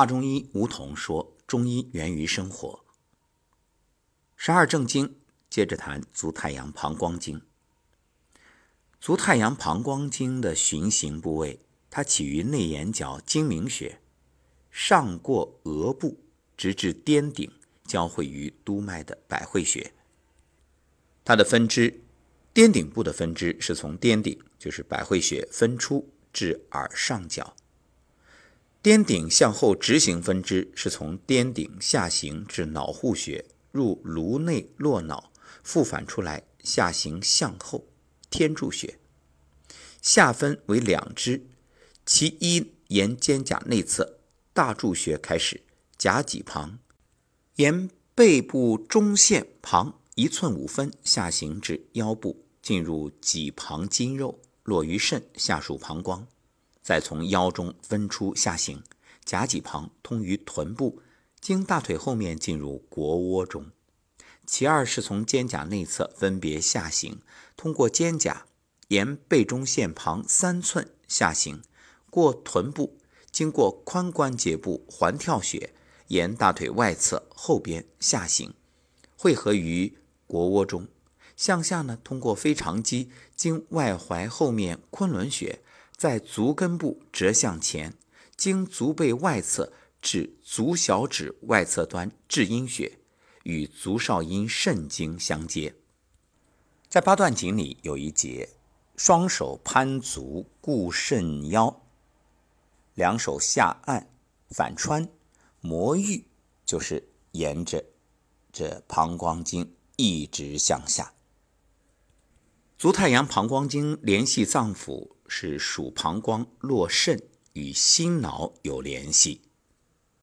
华中医吴桐说：“中医源于生活。”十二正经接着谈足太阳膀胱经。足太阳膀胱经的循行部位，它起于内眼角睛明穴，上过额部，直至颠顶，交汇于督脉的百会穴。它的分支，颠顶部的分支是从颠顶，就是百会穴分出至耳上角。颠顶向后直行分支是从颠顶下行至脑户穴，入颅内络脑，复返出来下行向后天柱穴。下分为两支，其一沿肩胛内侧大柱穴开始，夹脊旁，沿背部中线旁一寸五分下行至腰部，进入脊旁筋肉，落于肾，下属膀胱。再从腰中分出下行，夹脊旁通于臀部，经大腿后面进入腘窝中。其二是从肩胛内侧分别下行，通过肩胛，沿背中线旁三寸下行，过臀部，经过髋关节部环跳穴，沿大腿外侧后边下行，汇合于腘窝中。向下呢，通过腓肠肌，经外踝后面昆仑穴。在足根部折向前，经足背外侧至足小指外侧端至阴穴，与足少阴肾经相接。在八段锦里有一节：双手攀足固肾腰，两手下按反穿摩玉，就是沿着这膀胱经一直向下。足太阳膀胱经联系脏腑。是属膀胱络肾与心脑有联系。